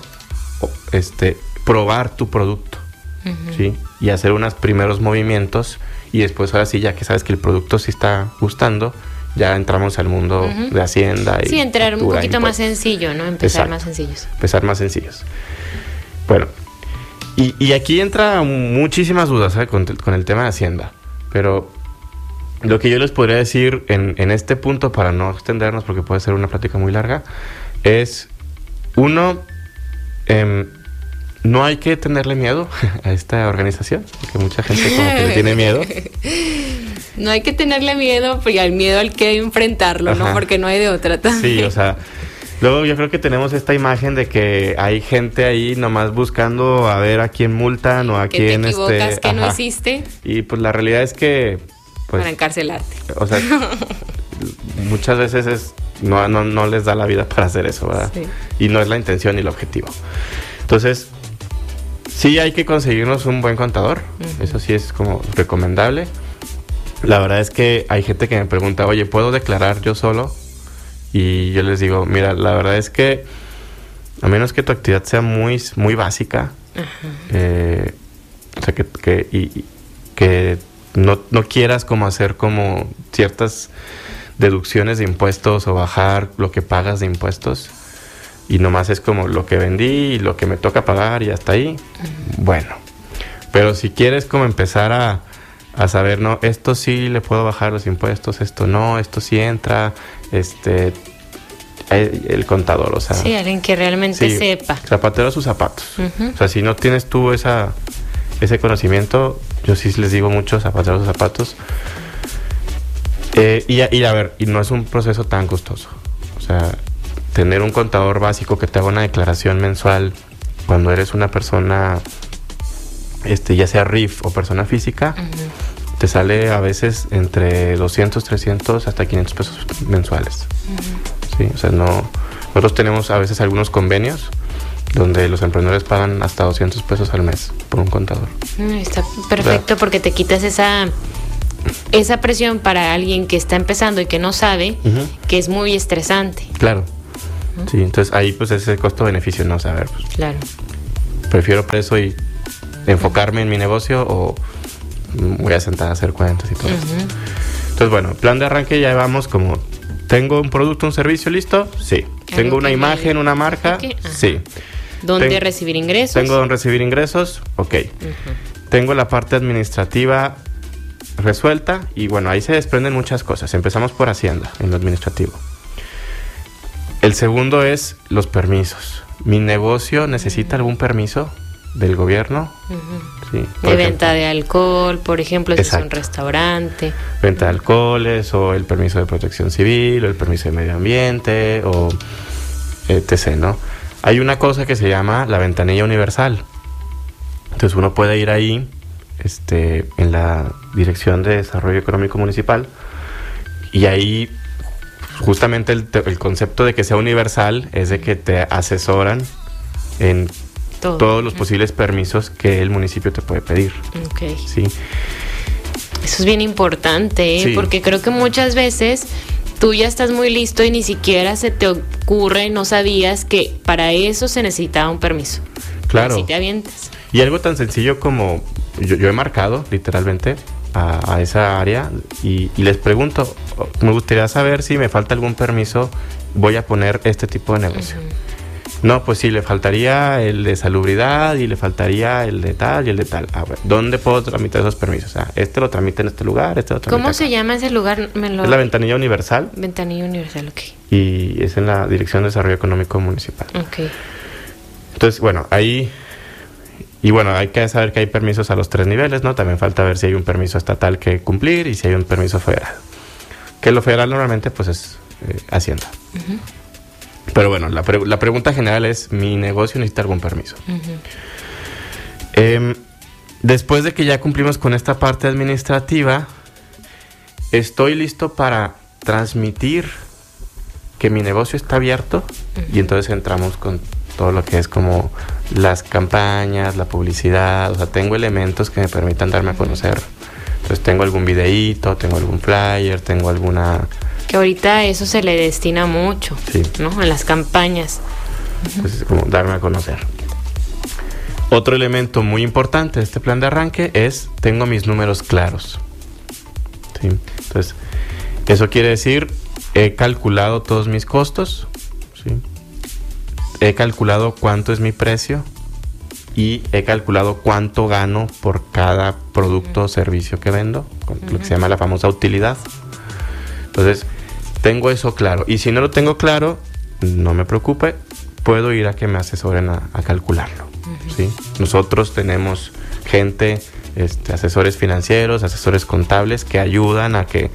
este probar tu producto, Ujú. ¿sí? Y hacer unos primeros movimientos y después ahora sí ya que sabes que el producto sí está gustando, ya entramos al mundo de Hacienda y Sí, entrar un poquito más sencillo, ¿no? Empezar Exacto. más sencillos. empezar más sencillos. Bueno, y, y aquí entra muchísimas dudas ¿eh? con, con el tema de Hacienda, pero lo que yo les podría decir en, en este punto, para no extendernos porque puede ser una plática muy larga, es, uno, em, no hay que tenerle miedo [laughs] a esta organización, porque mucha gente como que le tiene miedo. [laughs] No hay que tenerle miedo, porque al miedo hay que enfrentarlo, ¿no? Porque no hay de otra. Sí, o sea, luego yo creo que tenemos esta imagen de que hay gente ahí nomás buscando a ver a quién multan o a que te quién equivocas, este, que no hiciste Y pues la realidad es que pues para encarcelarte. o sea, [laughs] muchas veces es no, no, no les da la vida para hacer eso, ¿verdad? Sí. Y no es la intención ni el objetivo. Entonces, sí hay que conseguirnos un buen contador. Eso sí es como recomendable. La verdad es que hay gente que me pregunta, oye, ¿puedo declarar yo solo? Y yo les digo, mira, la verdad es que a menos que tu actividad sea muy, muy básica, eh, o sea, que, que, y- que no, no quieras como hacer como ciertas deducciones de impuestos o bajar lo que pagas de impuestos y nomás es como lo que vendí y lo que me toca pagar y hasta ahí, bueno. Pero si quieres como empezar a, a saber, no, esto sí le puedo bajar los impuestos, esto no, esto sí entra, este, el, el contador, o sea. Sí, alguien que realmente sí, sepa. Zapatero a sus zapatos. O sea, si no tienes tú esa, ese conocimiento, yo sí les digo mucho zapatero a sus zapatos. Eh, y, a- y a ver, y no es un proceso tan costoso. O sea, tener un contador básico que te haga una declaración mensual cuando eres una persona, este, ya sea RIF o persona física, Ujú. Te sale a veces entre 200, 300 hasta 500 pesos mensuales. Sí, o sea, no. Nosotros tenemos a veces algunos convenios donde los emprendedores pagan hasta 200 pesos al mes por un contador. Mm, está perfecto porque te quitas esa esa presión para alguien que está empezando y que no sabe, que es muy estresante. Claro. Sí, entonces ahí pues ese costo-beneficio, no saber. Pues, claro. Prefiero preso y enfocarme en mi negocio o voy a sentar a hacer cuentas y todo eso. Entonces, bueno, plan de arranque ya vamos como, ¿tengo un producto, un servicio listo? Sí. ¿Tengo una imagen, una marca? Sí. ¿Dónde recibir ingresos? ¿Tengo dónde recibir ingresos? Ok. Tengo la parte administrativa resuelta y bueno, ahí se desprenden muchas cosas. Empezamos por Hacienda, en lo administrativo. El segundo es los permisos. ¿Mi negocio necesita algún permiso del gobierno? Sí, de venta de alcohol, por ejemplo, si es un restaurante. Venta de alcoholes o el permiso de protección civil o el permiso de medio ambiente o etc. ¿no? Hay una cosa que se llama la ventanilla universal. Entonces uno puede ir ahí este, en la Dirección de Desarrollo Económico Municipal y ahí justamente el, concepto de que sea universal es de que te asesoran en todos los posibles permisos que el municipio te puede pedir. Okay. Sí. Eso es bien importante, ¿eh? porque creo que muchas veces tú ya estás muy listo y ni siquiera se te ocurre, no sabías que para eso se necesitaba un permiso. Claro. Si te avientas. Y algo tan sencillo como yo, he marcado literalmente a, esa área y, les pregunto, me gustaría saber si me falta algún permiso, voy a poner este tipo de negocio. No, pues sí, le faltaría el de salubridad y le faltaría el de tal y el de tal. Ah, ¿dónde puedo tramitar esos permisos? Ah, este lo tramita en este lugar, este lo tramita ¿Cómo se llama ese lugar? Es la ventanilla universal. Ventanilla universal, ok. Y es en la Dirección de Desarrollo Económico Municipal. Ok. Entonces, bueno, ahí y bueno, hay que saber que hay permisos a los tres niveles, ¿no? También falta ver si hay un permiso estatal que cumplir y si hay un permiso federal. Que lo federal normalmente pues es eh, Hacienda. Pero bueno, la, pregunta general es, ¿mi negocio necesita algún permiso? Em, después de que ya cumplimos con esta parte administrativa, estoy listo para transmitir que mi negocio está abierto y entonces entramos con todo lo que es como las campañas, la publicidad, o sea, tengo elementos que me permitan darme a conocer. Entonces tengo algún videíto, tengo algún flyer, tengo alguna... Que ahorita eso se le destina mucho, sí. ¿no? En las campañas. Entonces, como darme a conocer. Otro elemento muy importante de este plan de arranque es tengo mis números claros. ¿Sí? Entonces, eso quiere decir, he calculado todos mis costos, ¿sí? he calculado cuánto es mi precio y he calculado cuánto gano por cada producto o servicio que vendo, lo que se llama la famosa utilidad. Entonces, tengo eso claro. Y si no lo tengo claro, no me preocupe, puedo ir a que me asesoren a, calcularlo. ¿sí? Nosotros tenemos gente este, asesores financieros, asesores contables que ayudan a que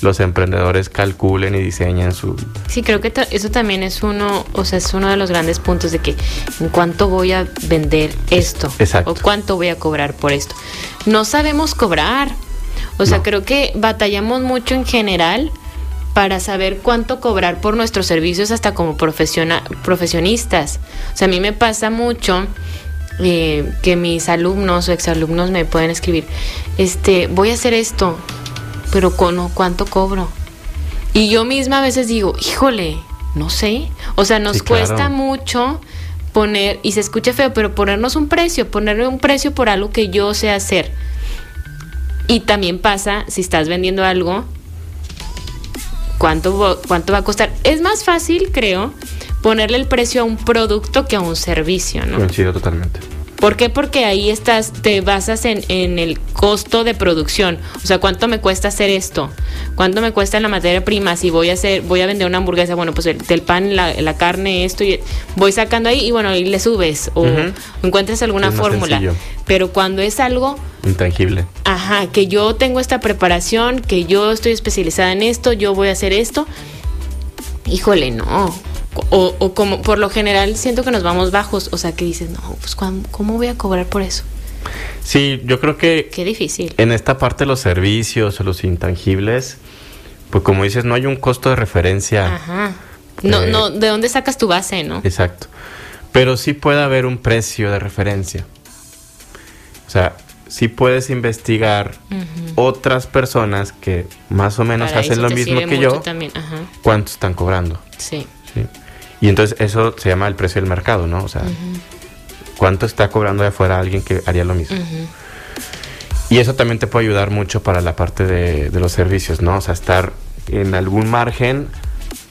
los emprendedores calculen y diseñen su... Sí, creo que eso también es uno, o sea, es uno de los grandes puntos de que en cuánto voy a vender esto Exacto. o cuánto voy a cobrar por esto. No sabemos cobrar. O sea, creo que batallamos mucho en general para saber cuánto cobrar por nuestros servicios hasta como profesionistas. O sea, a mí me pasa mucho eh, que mis alumnos o exalumnos me pueden escribir, este, voy a hacer esto, pero con ¿cuánto cobro? Y yo misma a veces digo, híjole, no sé. O sea, nos cuesta mucho poner, y se escucha feo, pero ponernos un precio, ponerle un precio por algo que yo sé hacer. Y también pasa, si estás vendiendo algo, ¿cuánto, cuánto va a costar? Es más fácil, creo, ponerle el precio a un producto que a un servicio, ¿no? Coincido totalmente. ¿Por qué? Porque ahí estás, te basas en, en, el costo de producción. O sea, ¿cuánto me cuesta hacer esto? ¿Cuánto me cuesta la materia prima? Si voy a hacer, voy a vender una hamburguesa, bueno, pues el, del pan, la, la, carne, esto, y voy sacando ahí y bueno, ahí le subes o encuentras alguna fórmula. Pero cuando es algo intangible. Ajá, que yo tengo esta preparación, que yo estoy especializada en esto, yo voy a hacer esto. Híjole, no o, o, como por lo general siento que nos vamos bajos, o sea, que dices, no, pues ¿cómo voy a cobrar por eso? Sí, yo creo que... Qué difícil. En esta parte de los servicios o los intangibles, pues como dices, no hay un costo de referencia. Ajá. No, Eh, no, ¿de dónde sacas tu base, no? Exacto. Pero sí puede haber un precio de referencia. O sea, sí puedes investigar otras personas que más o menos Para hacen lo mismo que yo, cuánto están cobrando. Sí. ¿sí? Y entonces eso se llama el precio del mercado, ¿no? O sea, cuánto está cobrando de afuera alguien que haría lo mismo. Y eso también te puede ayudar mucho para la parte de, de los servicios, ¿no? O sea, estar en algún margen,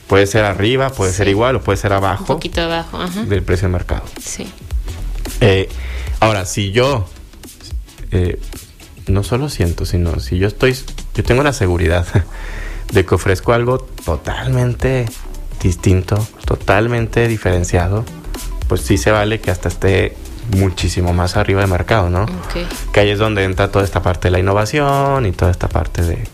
puede ser arriba, puede ser igual o puede ser Un abajo poquito abajo. Ajá. del precio del mercado. Sí. Eh, ahora, si yo eh, no solo siento, sino si yo estoy, yo tengo la seguridad [laughs] de que ofrezco algo totalmente distinto, totalmente diferenciado, pues sí se vale que hasta esté muchísimo más arriba de mercado, ¿no? Ok. Que ahí es donde entra toda esta parte de la innovación y toda esta parte de,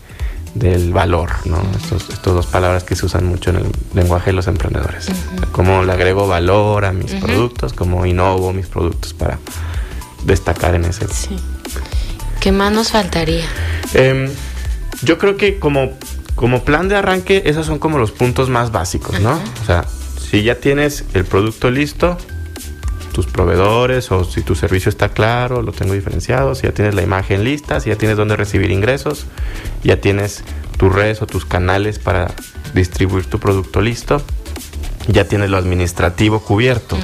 del valor, ¿no? Estos, estos dos palabras que se usan mucho en el lenguaje de los emprendedores. Cómo le agrego valor a mis productos, cómo innovo mis productos para destacar en ese. Sí. ¿Qué más nos faltaría? Em, yo creo que como, como plan de arranque, esos son como los puntos más básicos, ¿no? O sea, si ya tienes el producto listo, tus proveedores o si tu servicio está claro, lo tengo diferenciado, si ya tienes la imagen lista, si ya tienes dónde recibir ingresos, ya tienes tus redes o tus canales para distribuir tu producto listo, ya tienes lo administrativo cubierto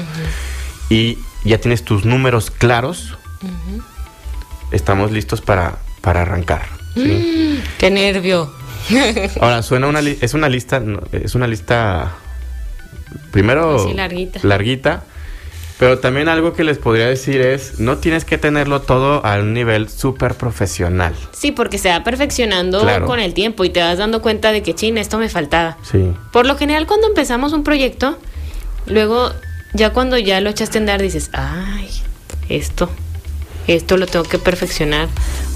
y ya tienes tus números claros, estamos listos para, para arrancar. ¿sí? Mm, qué nervio. Ahora, suena una [laughs] es una lista, es una lista primero larguita. larguita, pero también algo que les podría decir es, no tienes que tenerlo todo a un nivel súper profesional. Sí, porque se va perfeccionando Claro. con el tiempo y te vas dando cuenta de que, chin, esto me faltaba. Sí. Por lo general, cuando empezamos un proyecto, luego, ya cuando ya lo echaste a andar, dices, ay, esto, esto lo tengo que perfeccionar.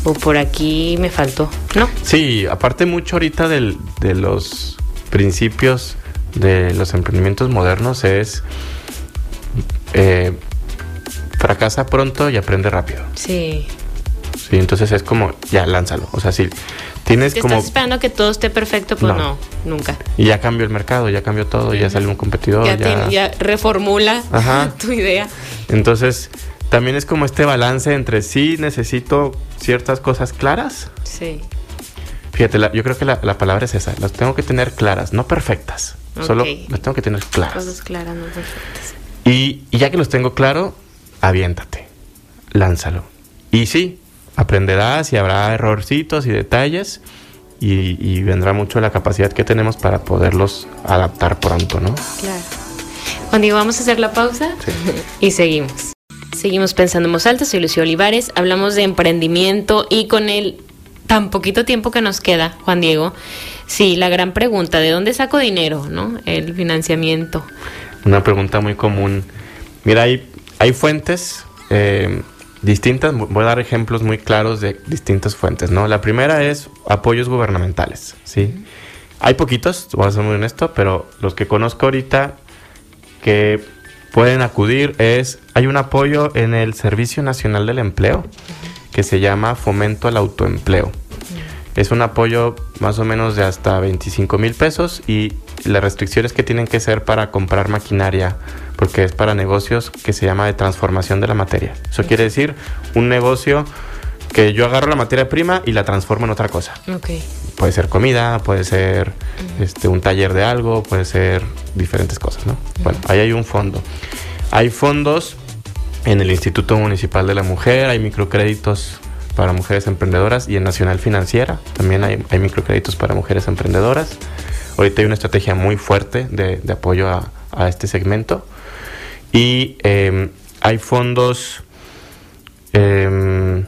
O por aquí me faltó. ¿No? Sí, aparte mucho ahorita del- de los principios de los emprendimientos modernos es eh, fracasa pronto y aprende rápido. Sí. Sí, entonces es como, ya, lánzalo. O sea, si tienes Te como... estás esperando que todo esté perfecto, pues No. no, nunca. Y ya cambió el mercado, ya cambió todo, ya salió un competidor. ya, Ya, te- ya reformula Ajá. [laughs] tu idea. Entonces, también es como este balance entre sí necesito ciertas cosas claras. Sí. Fíjate, la- yo creo que la, la palabra es esa, las tengo que tener claras, no perfectas, solo las tengo que tener claras. Cosas claras, no perfectas. Y, y ya que los tengo claro, aviéntate, lánzalo. Y sí, aprenderás y habrá errorcitos y detalles y, y vendrá mucho la capacidad que tenemos para poderlos adaptar pronto, ¿no? Claro. Juan Diego, vamos a hacer la pausa Sí. [laughs] y seguimos. Seguimos pensando en voz alta, soy Lucía Olivares, hablamos de emprendimiento y con el tan poquito tiempo que nos queda, Juan Diego, sí, la gran pregunta, ¿de dónde saco dinero, no? El financiamiento. Una pregunta muy común. Mira, hay, hay fuentes eh, distintas. Voy a dar ejemplos muy claros de distintas fuentes, ¿no? La primera es apoyos gubernamentales, ¿sí? Hay poquitos, voy a ser muy honesto, pero los que conozco ahorita que pueden acudir es, hay un apoyo en el Servicio Nacional del Empleo que se llama Fomento al Autoempleo. Es un apoyo más o menos de hasta 25 mil pesos y las restricciones que tienen que ser para comprar maquinaria, porque es para negocios que se llama de transformación de la materia. Eso quiere decir un negocio que yo agarro la materia prima y la transformo en otra cosa. Ok. Puede ser comida, puede ser este, un taller de algo, puede ser diferentes cosas, ¿no? Bueno, ahí hay un fondo. Hay fondos en el Instituto Municipal de la Mujer, hay microcréditos para mujeres emprendedoras y en Nacional Financiera también hay, hay microcréditos para mujeres emprendedoras. Ahorita hay una estrategia muy fuerte de, de apoyo a, a este segmento. Y eh, hay fondos eh,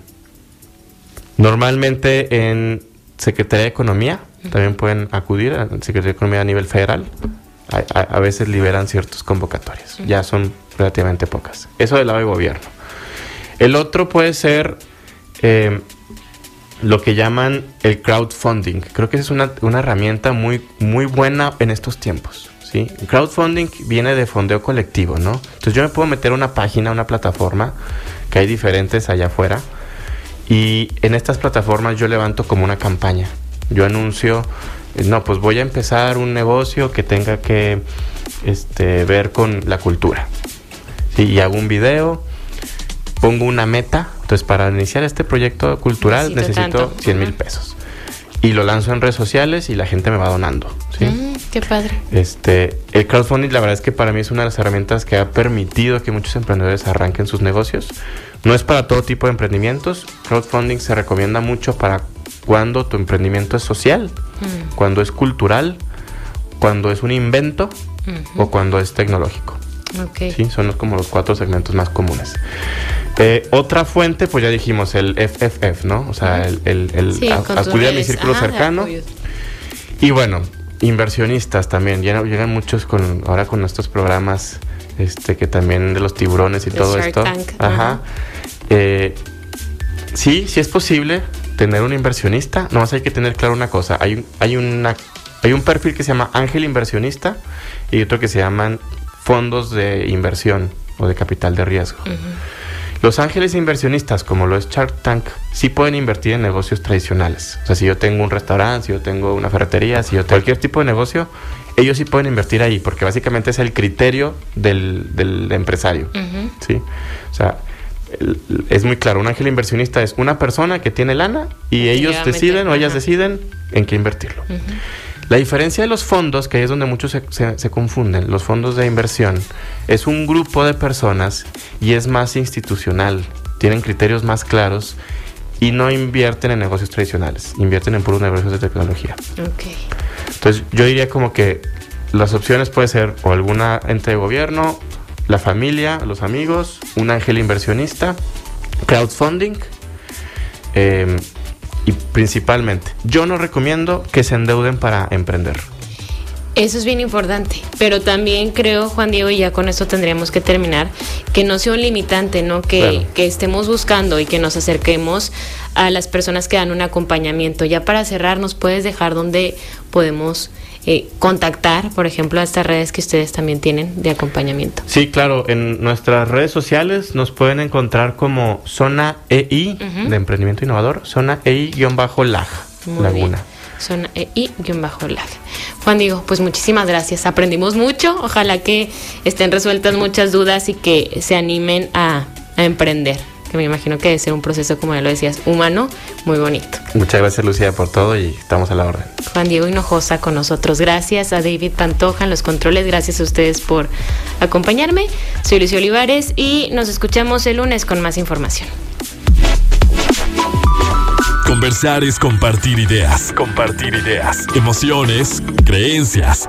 normalmente en Secretaría de Economía, también pueden acudir a Secretaría de Economía a nivel federal. A, a- veces liberan ciertos convocatorias, ya son relativamente pocas. Eso del lado de gobierno. El otro puede ser eh, lo que llaman el crowdfunding. Creo que esa es una, una herramienta muy, muy buena en estos tiempos. ¿sí? Crowdfunding viene de fondeo colectivo, ¿no? Entonces yo me puedo meter a una página, una plataforma, que hay diferentes allá afuera, Y en estas plataformas yo levanto como una campaña. Yo anuncio, no, pues voy a empezar un negocio que tenga que este, ver con la cultura. Sí, y hago un video, pongo una meta. Entonces, para iniciar este proyecto cultural Necesito necesito tanto. 100 mil pesos. Y lo lanzo en redes sociales y la gente me va donando. ¿sí? Mm, qué padre. Este, el crowdfunding, la verdad es que para mí es una de las herramientas que ha permitido que muchos emprendedores arranquen sus negocios. No es para todo tipo de emprendimientos. Crowdfunding se recomienda mucho para cuando tu emprendimiento es social, Mm, cuando es cultural, cuando es un invento o cuando es tecnológico. Ok. ¿sí? Son los- como los cuatro segmentos más comunes. Eh, otra fuente, pues ya dijimos, el FFF, ¿no? O sea, el, el- el Sí, a- con tus acudir a mi círculo Ajá, de cercano. Y bueno, inversionistas también. Llegan, llegan muchos con ahora con estos programas este que también de los tiburones y todo Shark esto. Tank, Ajá. ajá. Eh, sí, sí es posible tener un inversionista. Nomás hay que tener claro una cosa. Hay un, hay una hay un perfil que se llama ángel inversionista y otro que se llaman fondos de inversión o de capital de riesgo. Los ángeles inversionistas, como lo es Shark Tank, sí pueden invertir en negocios tradicionales. O sea, si yo tengo un restaurante, si yo tengo una ferretería, si yo tengo cualquier tipo de negocio, ellos sí pueden invertir ahí, porque básicamente es el criterio del, del empresario. Ujú. ¿sí? O sea, es muy claro, un ángel inversionista es una persona que tiene lana y Que ellos meter, deciden o ellas ajá. deciden en qué invertirlo. La diferencia de los fondos, que ahí es donde muchos se, se- se confunden, los fondos de inversión, es un grupo de personas y es más institucional, tienen criterios más claros y no invierten en negocios tradicionales, invierten en puros negocios de tecnología. Entonces yo diría como que las opciones puede ser o alguna ente de gobierno, la familia, los amigos, un ángel inversionista, crowdfunding eh, y principalmente yo no recomiendo que se endeuden para emprender. Eso es bien importante, pero también creo, Juan Diego, y ya con esto tendríamos que terminar, que no sea un limitante, ¿no? Que, que estemos buscando y que nos acerquemos a las personas que dan un acompañamiento. Ya para cerrar, ¿nos puedes dejar dónde podemos eh, contactar, por ejemplo, a estas redes que ustedes también tienen de acompañamiento? Sí, claro, en nuestras redes sociales nos pueden encontrar como Zona EI Ujú. de Emprendimiento Innovador, Zona EI-LAG, Laguna. bien. Zona EI-lag. Juan Diego, pues muchísimas gracias. Aprendimos mucho. Ojalá que estén resueltas muchas dudas y que se animen a, a emprender. Que me imagino que debe ser un proceso, como ya lo decías, humano, muy bonito. Muchas gracias Lucía por todo y estamos a la orden. Juan Diego Hinojosa con nosotros. Gracias a David Pantoja en los controles. Gracias a ustedes por acompañarme. Soy Lucio Olivares y nos escuchamos el lunes con más información. Conversar es compartir ideas. Compartir ideas. Emociones, creencias.